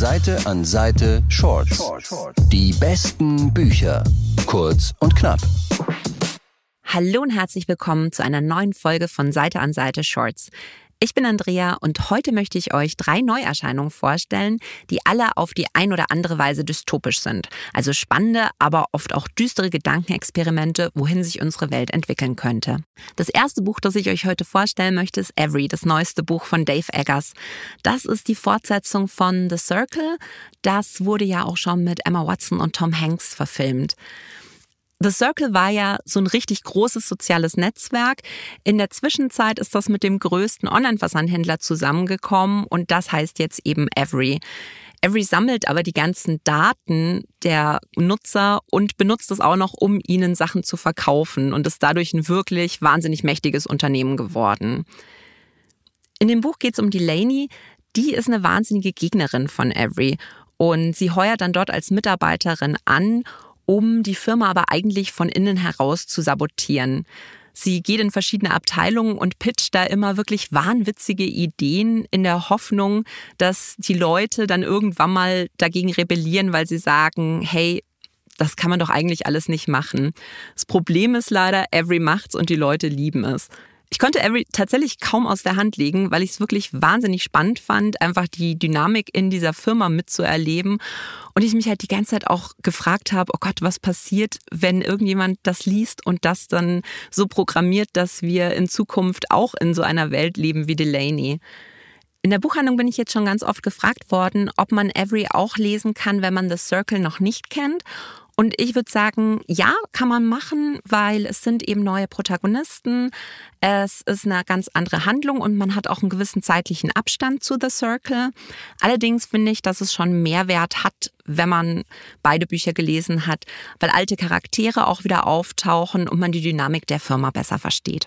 Seite an Seite Shorts. Die besten Bücher. Kurz und knapp. Hallo und herzlich willkommen zu einer neuen Folge von Seite an Seite Shorts. Ich bin Andrea und heute möchte ich euch drei Neuerscheinungen vorstellen, die alle auf die ein oder andere Weise dystopisch sind. Also spannende, aber oft auch düstere Gedankenexperimente, wohin sich unsere Welt entwickeln könnte. Das erste Buch, das ich euch heute vorstellen möchte, ist Every, das neueste Buch von Dave Eggers. Das ist die Fortsetzung von The Circle. Das wurde ja auch schon mit Emma Watson und Tom Hanks verfilmt. The Circle war ja so ein richtig großes soziales Netzwerk. In der Zwischenzeit ist das mit dem größten Online-Versandhändler zusammengekommen und das heißt jetzt eben Every. Every sammelt aber die ganzen Daten der Nutzer und benutzt es auch noch, um ihnen Sachen zu verkaufen und ist dadurch ein wirklich wahnsinnig mächtiges Unternehmen geworden. In dem Buch geht es um Delaney. Die ist eine wahnsinnige Gegnerin von Every und sie heuert dann dort als Mitarbeiterin an um die Firma aber eigentlich von innen heraus zu sabotieren. Sie geht in verschiedene Abteilungen und pitcht da immer wirklich wahnwitzige Ideen in der Hoffnung, dass die Leute dann irgendwann mal dagegen rebellieren, weil sie sagen, hey, das kann man doch eigentlich alles nicht machen. Das Problem ist leider, Every macht's und die Leute lieben es. Ich konnte Every tatsächlich kaum aus der Hand legen, weil ich es wirklich wahnsinnig spannend fand, einfach die Dynamik in dieser Firma mitzuerleben. Und ich mich halt die ganze Zeit auch gefragt habe, oh Gott, was passiert, wenn irgendjemand das liest und das dann so programmiert, dass wir in Zukunft auch in so einer Welt leben wie Delaney. In der Buchhandlung bin ich jetzt schon ganz oft gefragt worden, ob man Every auch lesen kann, wenn man The Circle noch nicht kennt und ich würde sagen, ja, kann man machen, weil es sind eben neue Protagonisten. Es ist eine ganz andere Handlung und man hat auch einen gewissen zeitlichen Abstand zu The Circle. Allerdings finde ich, dass es schon Mehrwert hat, wenn man beide Bücher gelesen hat, weil alte Charaktere auch wieder auftauchen und man die Dynamik der Firma besser versteht.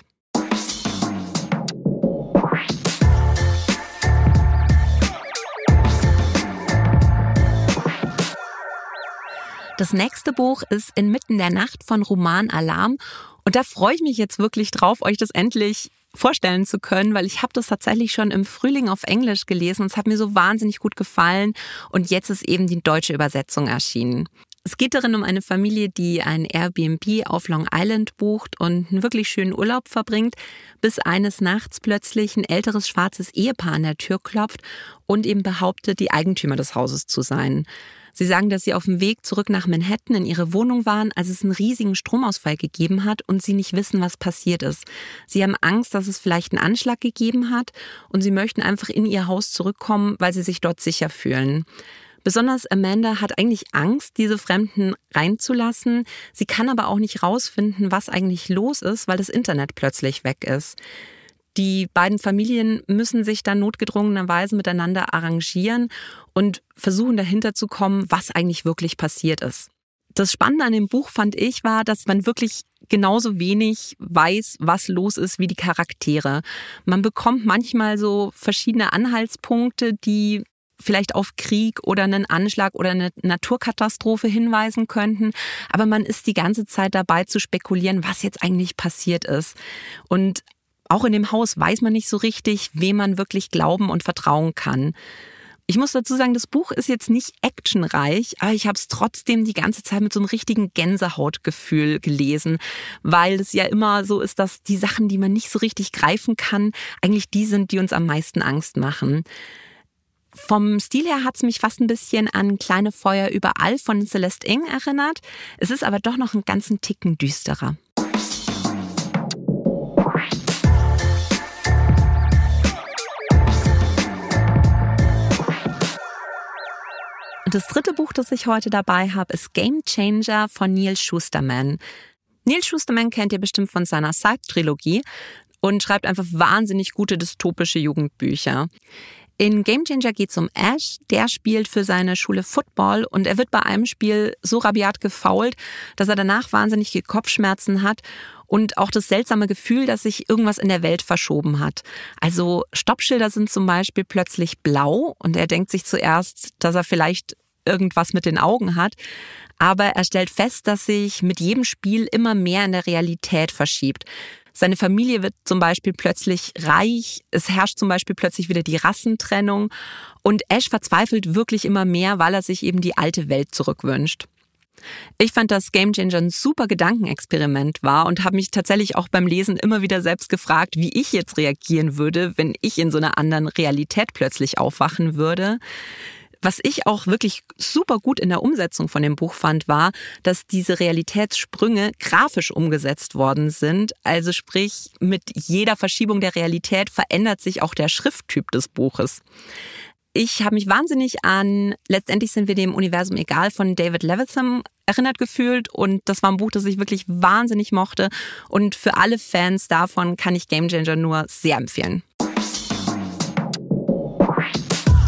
Das nächste Buch ist Inmitten der Nacht von Roman Alarm. Und da freue ich mich jetzt wirklich drauf, euch das endlich vorstellen zu können, weil ich habe das tatsächlich schon im Frühling auf Englisch gelesen und es hat mir so wahnsinnig gut gefallen und jetzt ist eben die deutsche Übersetzung erschienen. Es geht darin um eine Familie, die ein Airbnb auf Long Island bucht und einen wirklich schönen Urlaub verbringt, bis eines Nachts plötzlich ein älteres schwarzes Ehepaar an der Tür klopft und eben behauptet, die Eigentümer des Hauses zu sein. Sie sagen, dass sie auf dem Weg zurück nach Manhattan in ihre Wohnung waren, als es einen riesigen Stromausfall gegeben hat und sie nicht wissen, was passiert ist. Sie haben Angst, dass es vielleicht einen Anschlag gegeben hat und sie möchten einfach in ihr Haus zurückkommen, weil sie sich dort sicher fühlen. Besonders Amanda hat eigentlich Angst, diese Fremden reinzulassen. Sie kann aber auch nicht rausfinden, was eigentlich los ist, weil das Internet plötzlich weg ist. Die beiden Familien müssen sich dann notgedrungenerweise miteinander arrangieren und versuchen dahinter zu kommen, was eigentlich wirklich passiert ist. Das Spannende an dem Buch fand ich war, dass man wirklich genauso wenig weiß, was los ist wie die Charaktere. Man bekommt manchmal so verschiedene Anhaltspunkte, die vielleicht auf Krieg oder einen Anschlag oder eine Naturkatastrophe hinweisen könnten. Aber man ist die ganze Zeit dabei zu spekulieren, was jetzt eigentlich passiert ist. Und auch in dem Haus weiß man nicht so richtig, wem man wirklich glauben und vertrauen kann. Ich muss dazu sagen, das Buch ist jetzt nicht actionreich, aber ich habe es trotzdem die ganze Zeit mit so einem richtigen Gänsehautgefühl gelesen, weil es ja immer so ist, dass die Sachen, die man nicht so richtig greifen kann, eigentlich die sind, die uns am meisten Angst machen. Vom Stil her hat es mich fast ein bisschen an Kleine Feuer überall von Celeste Ing erinnert. Es ist aber doch noch einen ganzen Ticken düsterer. das dritte Buch, das ich heute dabei habe, ist Game Changer von Neil Schusterman. Neil Schusterman kennt ihr bestimmt von seiner Side-Trilogie und schreibt einfach wahnsinnig gute dystopische Jugendbücher. In Game Changer geht es um Ash, der spielt für seine Schule Football und er wird bei einem Spiel so rabiat gefault, dass er danach wahnsinnige Kopfschmerzen hat und auch das seltsame Gefühl, dass sich irgendwas in der Welt verschoben hat. Also Stoppschilder sind zum Beispiel plötzlich blau und er denkt sich zuerst, dass er vielleicht irgendwas mit den Augen hat. Aber er stellt fest, dass sich mit jedem Spiel immer mehr in der Realität verschiebt. Seine Familie wird zum Beispiel plötzlich reich. Es herrscht zum Beispiel plötzlich wieder die Rassentrennung. Und Ash verzweifelt wirklich immer mehr, weil er sich eben die alte Welt zurückwünscht. Ich fand, dass Game Changer ein super Gedankenexperiment war und habe mich tatsächlich auch beim Lesen immer wieder selbst gefragt, wie ich jetzt reagieren würde, wenn ich in so einer anderen Realität plötzlich aufwachen würde. Was ich auch wirklich super gut in der Umsetzung von dem Buch fand, war, dass diese Realitätssprünge grafisch umgesetzt worden sind. Also sprich, mit jeder Verschiebung der Realität verändert sich auch der Schrifttyp des Buches. Ich habe mich wahnsinnig an Letztendlich sind wir dem Universum egal von David Levitham erinnert gefühlt und das war ein Buch, das ich wirklich wahnsinnig mochte und für alle Fans davon kann ich Game Changer nur sehr empfehlen.